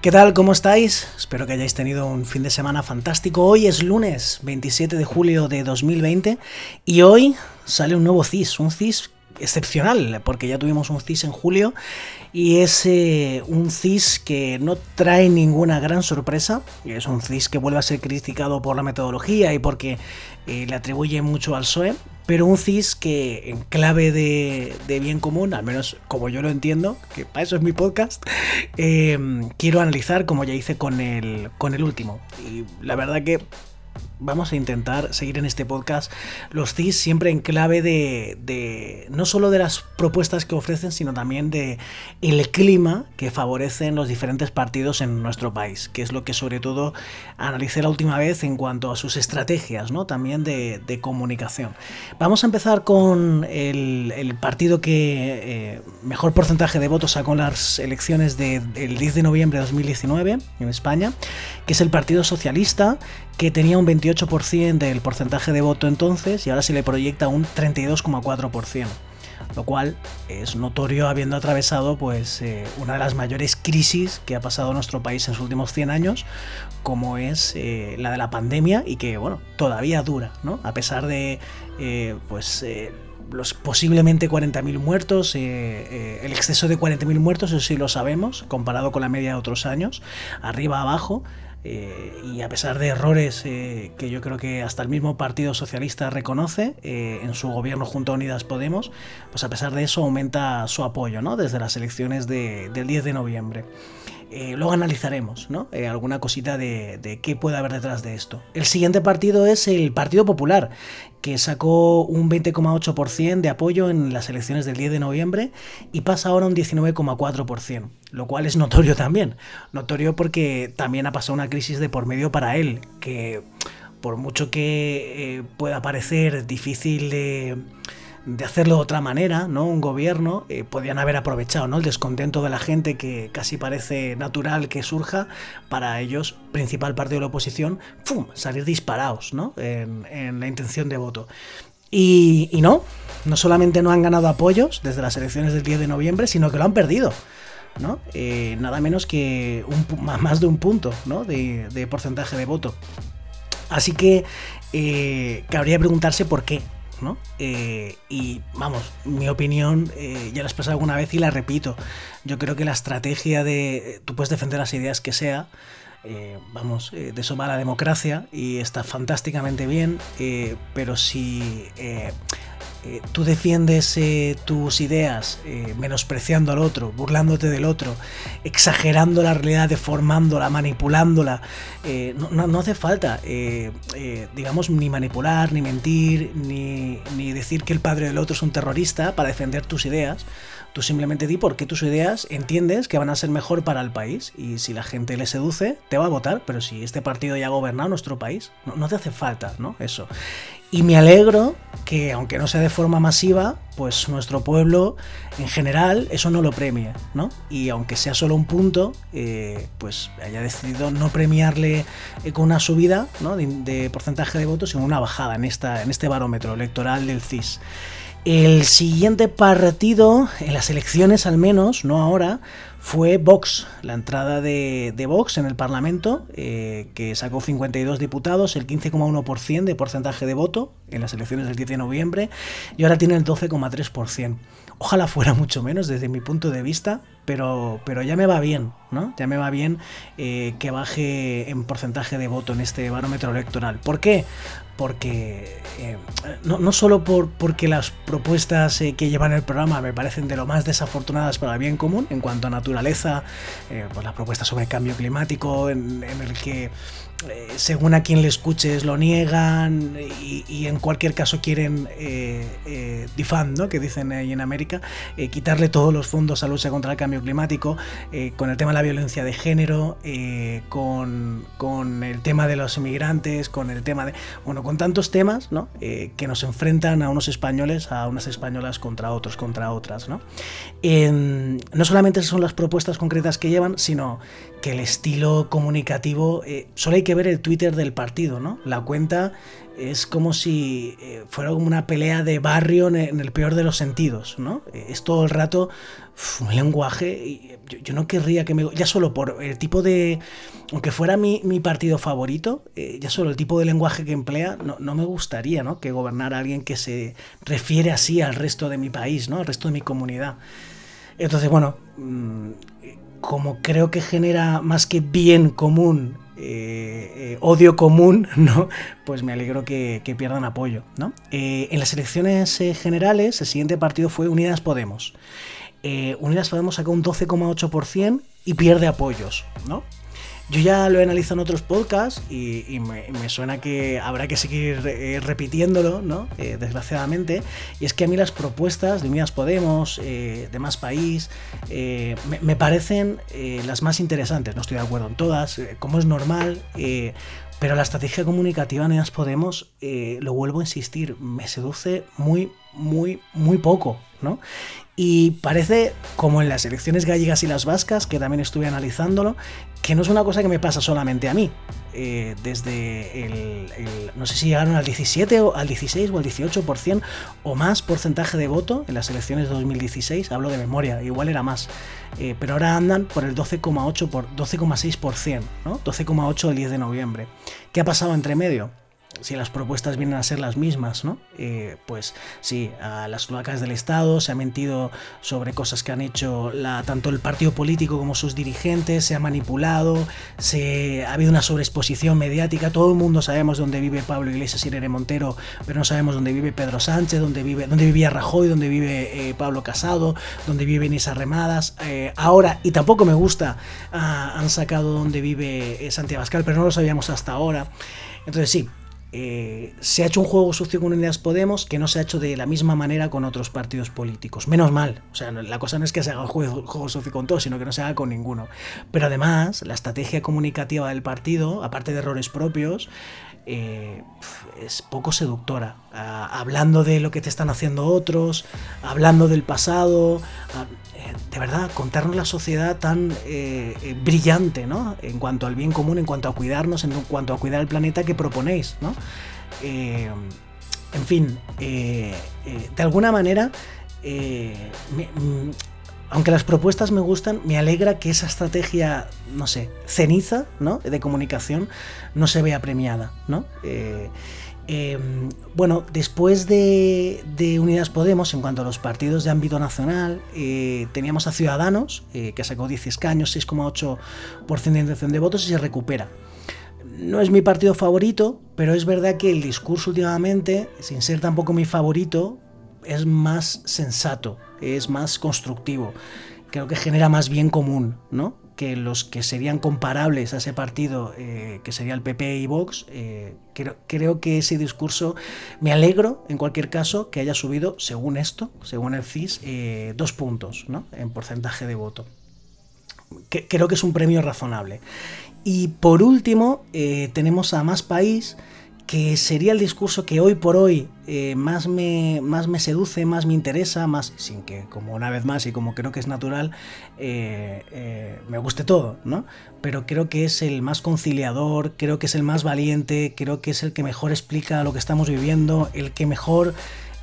¿Qué tal? ¿Cómo estáis? Espero que hayáis tenido un fin de semana fantástico. Hoy es lunes 27 de julio de 2020 y hoy sale un nuevo CIS, un CIS excepcional, porque ya tuvimos un CIS en julio y es eh, un CIS que no trae ninguna gran sorpresa, es un CIS que vuelve a ser criticado por la metodología y porque eh, le atribuye mucho al PSOE, pero un CIS que en clave de, bien común, al menos como yo lo entiendo, que para eso es mi podcast, em, quiero analizar como ya hice con el, con el último. Y la verdad que vamos a intentar seguir en este podcast los CIS siempre en clave de, no solo de las propuestas que ofrecen, sino también de el clima que favorecen los diferentes partidos en nuestro país, que es lo que sobre todo analicé la última vez en cuanto a sus estrategias, ¿no? También de, comunicación. Vamos a empezar con el, partido que eh, mejor porcentaje de votos sacó en las elecciones del 10 de noviembre de 2019 en España, que es el Partido Socialista, que tenía un 28% del porcentaje de voto entonces y ahora se le proyecta un 32,4%, lo cual es notorio habiendo atravesado pues eh, una de las mayores crisis que ha pasado nuestro país en sus últimos 100 años, como es eh, la de la pandemia y que bueno, todavía dura, ¿no? A pesar de eh, pues los posiblemente 40.000 muertos, el exceso de 40.000 muertos, eso sí lo sabemos, comparado con la media de otros años, arriba abajo, eh, y a pesar de errores eh, que yo creo que hasta el mismo Partido Socialista reconoce eh, en su gobierno junto a Unidas Podemos, pues a pesar de eso aumenta su apoyo ¿no? desde las elecciones del 10 de noviembre. Luego analizaremos ¿no? alguna cosita de, de, qué puede haber detrás de esto. El siguiente partido es el Partido Popular, que sacó un 20,8% de apoyo en las elecciones del 10 de noviembre y pasa ahora un 19,4%, lo cual es notorio también. Notorio porque también ha pasado una crisis de por medio para él, que por mucho que eh, pueda parecer difícil de de hacerlo de otra manera, ¿no? Un gobierno, eh, podían haber aprovechado, ¿no? El descontento de la gente que casi parece natural que surja para ellos, principal partido de la oposición, ¡fum! salir disparados, ¿no? En, la intención de voto. Y, no, no solamente no han ganado apoyos desde las elecciones del 10 de noviembre, sino que lo han perdido. ¿no? Eh, nada menos que más de un punto ¿no? de, porcentaje de voto. Así que eh, cabría preguntarse por qué. Eh, y vamos, mi opinión eh, ya la he expresado alguna vez y la repito. Yo creo que la estrategia de tú puedes defender las ideas que sea, eh, vamos, de eso va la democracia y está fantásticamente bien, pero si eh, tú defiendes eh, tus ideas eh, menospreciando al otro, burlándote del otro, exagerando la realidad, deformándola, manipulándola. No, no, hace falta, digamos, ni manipular, ni mentir, ni, ni decir que el padre del otro es un terrorista para defender tus ideas. Tú simplemente di por qué tus ideas entiendes que van a ser mejor para el país y si la gente le seduce, te va a votar, pero si este partido ya ha gobernado nuestro país, no, te hace falta, ¿no? Eso. Y me alegro que, aunque no sea de forma masiva, pues nuestro pueblo en general eso no lo premie, ¿no? Y aunque sea solo un punto, eh, pues haya decidido no premiarle eh, con una subida ¿no? de, porcentaje de votos, sino una bajada en, esta, en este barómetro electoral del CIS. El siguiente partido, en las elecciones al menos, no ahora, fue Vox, la entrada de, Vox en el Parlamento, eh, que sacó 52 diputados, el 15,1% de porcentaje de voto en las elecciones del 10 de noviembre, y ahora tiene el 12,3%. Ojalá fuera mucho menos desde mi punto de vista, pero, pero ya me va bien, ¿no? Ya me va bien eh, que baje en porcentaje de voto en este barómetro electoral. ¿Por qué? Porque eh, no, no, solo por, porque las propuestas que llevan el programa me parecen de lo más desafortunadas para el bien común en cuanto a naturaleza, pues la propuesta sobre el cambio climático, en el que eh, según a quien le escuches lo niegan y, en cualquier caso quieren eh, eh ¿no? que dicen ahí en América, eh, quitarle todos los fondos a lucha contra el cambio climático, con el tema de la violencia de género, con, con, el tema de los inmigrantes, con el tema de... Bueno, con tantos temas ¿no? que nos enfrentan a unos españoles, a unas españolas contra otros, contra otras. ¿no? no solamente son las propuestas concretas que llevan, sino que el estilo comunicativo, solo hay que ver el Twitter del partido, ¿no? La cuenta es como si eh, fuera como una pelea de barrio en el peor de los sentidos, ¿no? Es todo el rato un lenguaje. Yo, no querría que me. Ya solo por el tipo de. Aunque fuera mi, partido favorito, eh, ya solo el tipo de lenguaje que emplea, no, me gustaría, ¿no? Que gobernara alguien que se refiere así al resto de mi país, ¿no? Al resto de mi comunidad. Entonces, bueno. Mm, como creo que genera más que bien común eh, eh, odio común, ¿no? Pues me alegro que, pierdan apoyo, ¿no? Eh, en las elecciones generales, el siguiente partido fue Unidas Podemos. Unidas Podemos sacó un 12,8% y pierde apoyos, ¿no? Yo ya lo he analizado en otros podcasts y, me, suena que habrá que seguir eh, repitiéndolo, ¿no? Eh, desgraciadamente. Y es que a mí las propuestas de Unidas Podemos, eh, de Más País, me, parecen las más interesantes. No estoy de acuerdo en todas, como es normal. Pero la estrategia comunicativa de Unidas Podemos, lo vuelvo a insistir, me seduce muy, muy, muy poco, ¿no? Y parece, como en las elecciones gallegas y las vascas, que también estuve analizándolo, que no es una cosa que me pasa solamente a mí. Eh, desde el, no sé si llegaron al 17 o al 16 o al 18% o más porcentaje de voto en las elecciones de 2016, hablo de memoria, igual era más, eh, pero ahora andan por el 12,8 por 12,6%, ¿no? 12,8 el 10 de noviembre. ¿Qué ha pasado entre medio? Si las propuestas vienen a ser las mismas, ¿no? Eh, pues sí, a las cloacas del Estado se ha mentido sobre cosas que han hecho tanto el partido político como sus dirigentes, se ha manipulado, se, ha habido una sobreexposición mediática, todo el mundo sabemos dónde vive Pablo Iglesias y Irene Montero, pero no sabemos dónde vive Pedro Sánchez, dónde, vive, dónde vivía Rajoy, dónde vive eh, Pablo Casado, dónde viven esas remadas. Eh, ahora, y tampoco me gusta, ah, han sacado dónde vive Santiago Abascal, pero no lo sabíamos hasta ahora. Entonces sí, eh, se ha hecho un juego sucio con Unidas Podemos que no se ha hecho de la misma manera con otros partidos políticos. Menos mal. O sea, la cosa no es que se haga un juego, sucio con todos, sino que no se haga con ninguno. Pero además, la estrategia comunicativa del partido, aparte de errores propios, eh, es poco seductora. Ah, hablando de lo que te están haciendo otros, hablando del pasado. Ah, de verdad, contarnos la sociedad tan eh, brillante, ¿no? En cuanto al bien común, en cuanto a cuidarnos, en cuanto a cuidar el planeta que proponéis, ¿no? en fin, de alguna manera, mm, aunque las propuestas me gustan, me alegra que esa estrategia, no sé, ceniza, ¿no? De comunicación no se vea premiada, ¿no? Em, bueno, después de, Unidas Podemos, en cuanto a los partidos de ámbito nacional, eh, teníamos a Ciudadanos, eh, que sacó 10 escaños, 6,8% de intención de votos y se recupera. No es mi partido favorito, pero es verdad que el discurso últimamente, sin ser tampoco mi favorito, es más sensato, es más constructivo. Creo que genera más bien común, ¿no? Que los que serían comparables a ese partido, eh, que sería el PP y Vox, eh, creo, que ese discurso, me alegro en cualquier caso que haya subido, según esto, según el CIS, eh, dos puntos ¿no? en porcentaje de voto. creo que es un premio razonable. Y por último, tenemos a Más País, que sería el discurso que hoy por hoy eh, más, me, más me seduce, más me interesa, más sin que, como una vez más y como creo que es natural, eh, eh, me guste todo, ¿no? Pero creo que es el más conciliador, creo que es el más valiente, creo que es el que mejor explica lo que estamos viviendo, el que mejor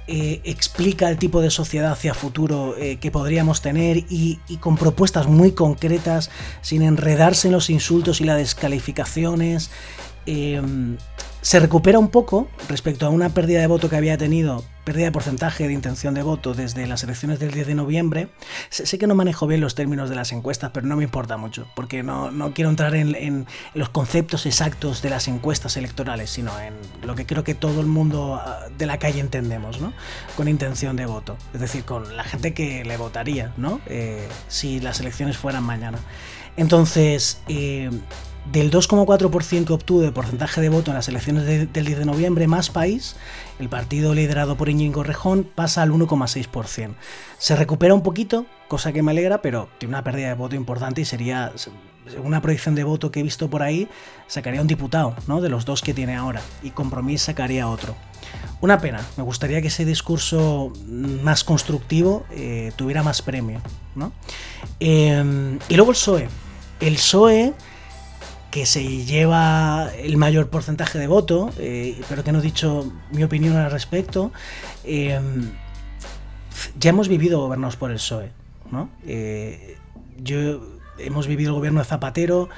explica el tipo de sociedad hacia futuro que podríamos tener y, y, con propuestas muy concretas, sin enredarse en los insultos y las descalificaciones se recupera un poco respecto a una pérdida de voto que había tenido pérdida de porcentaje de intención de voto desde las elecciones del 10 de noviembre. Sé, que no manejo bien los términos de las encuestas, pero no me importa mucho, porque no, quiero entrar en, los conceptos exactos de las encuestas electorales, sino en lo que creo que todo el mundo ah, de la calle entendemos, ¿no? Con intención de voto, es decir, con la gente que le votaría, ¿no? Eh, si las elecciones fueran mañana. Entonces, eh, del 2,4% que obtuvo de porcentaje de voto en las elecciones del 10 de noviembre, Más País, el partido liderado por Íñigo Rejón, pasa al 1,6%. Se recupera un poquito, cosa que me alegra, pero tiene una pérdida de voto importante y sería, según una proyección de voto que he visto por ahí, sacaría un diputado, ¿no? De los dos que tiene ahora, y Compromís sacaría otro. Una pena, me gustaría que ese discurso más constructivo eh, tuviera más premio, ¿no? Eh, y luego el PSOE. El PSOE que se lleva el mayor porcentaje de voto, eh, pero que no he dicho mi opinión al respecto. Em, ya hemos vivido gobernados por el PSOE, ¿no? Eh, yo hemos vivido el gobierno de Zapatero.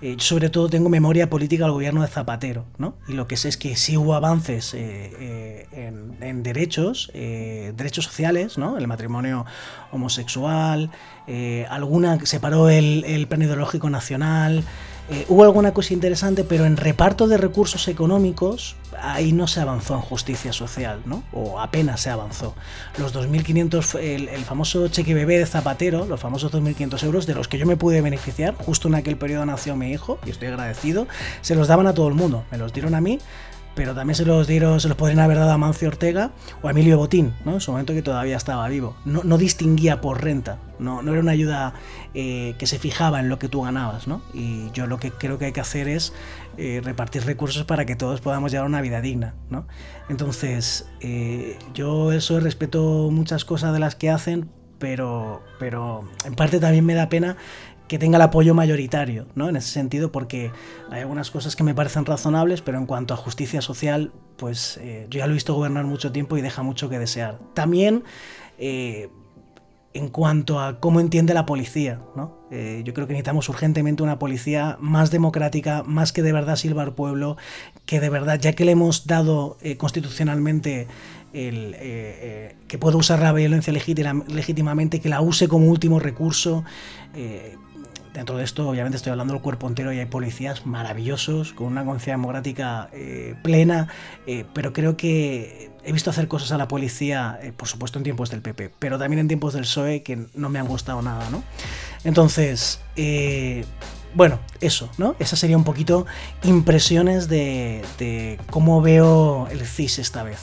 Eh, sobre todo tengo memoria política del gobierno de Zapatero, ¿no? Y lo que sé es que sí hubo avances en, derechos, derechos sociales, ¿no? El matrimonio homosexual, alguna separó el, el plan ideológico nacional, eh, hubo alguna cosa interesante, pero en reparto de recursos económicos ahí no se avanzó en justicia social, ¿no? O apenas se avanzó. Los 2.500, el, el, famoso cheque bebé de Zapatero, los famosos 2.500 euros de los que yo me pude beneficiar, justo en aquel periodo nació mi hijo, y estoy agradecido, se los daban a todo el mundo, me los dieron a mí, pero también se los dieron, se los podrían haber dado a Mancio Ortega o a Emilio Botín, ¿no? En su momento que todavía estaba vivo. No, distinguía por renta, no, no era una ayuda eh, que se fijaba en lo que tú ganabas, ¿no? Y yo lo que creo que hay que hacer es eh, repartir recursos para que todos podamos llevar una vida digna, ¿no? Entonces, eh, yo eso respeto muchas cosas de las que hacen, pero, pero en parte también me da pena que tenga el apoyo mayoritario, ¿no? En ese sentido, porque hay algunas cosas que me parecen razonables, pero en cuanto a justicia social, pues eh, yo ya lo he visto gobernar mucho tiempo y deja mucho que desear. También eh, en cuanto a cómo entiende la policía, ¿no? Eh, yo creo que necesitamos urgentemente una policía más democrática, más que de verdad silbar al pueblo, que de verdad, ya que le hemos dado constitucionalmente el, que pueda usar la violencia legítimamente, que la use como último recurso. Dentro de esto, obviamente, estoy hablando del cuerpo entero y hay policías maravillosos, con una conciencia democrática eh, plena, eh, pero creo que he visto hacer cosas a la policía, eh, por supuesto en tiempos del PP, pero también en tiempos del PSOE que no me han gustado nada, ¿no? Entonces, bueno, eso, ¿no? Esas serían un poquito impresiones de, cómo veo el CIS esta vez.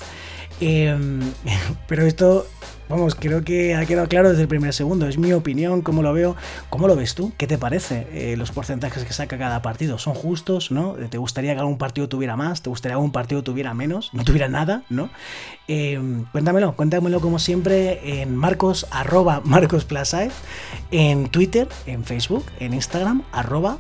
Em, pero esto Vamos, creo que ha quedado claro desde el primer segundo. Es mi opinión, cómo lo veo. ¿Cómo lo ves tú? ¿Qué te parece? Eh, los porcentajes que saca cada partido son justos, ¿no? ¿Te gustaría que algún partido tuviera más? ¿Te gustaría que algún partido tuviera menos? ¿No tuviera nada? ¿No? Eh, cuéntamelo, cuéntamelo como siempre en marcos, arroba en Twitter, en Facebook, en Instagram, arroba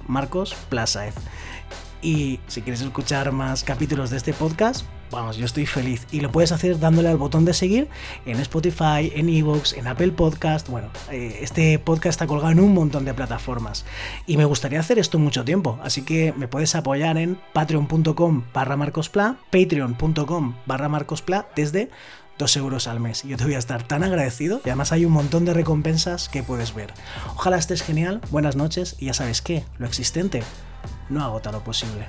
Y si quieres escuchar más capítulos de este podcast, vamos, yo estoy feliz. Y lo puedes hacer dándole al botón de seguir en Spotify, en Evox, en Apple Podcast. Bueno, eh, este podcast está colgado en un montón de plataformas. Y me gustaría hacer esto mucho tiempo. Así que me puedes apoyar en patreon.com barra marcospla, patreon.com barra marcospla desde 2 euros al mes. Yo te voy a estar tan agradecido y además hay un montón de recompensas que puedes ver. Ojalá estés genial, buenas noches y ya sabes que lo existente no agota lo posible.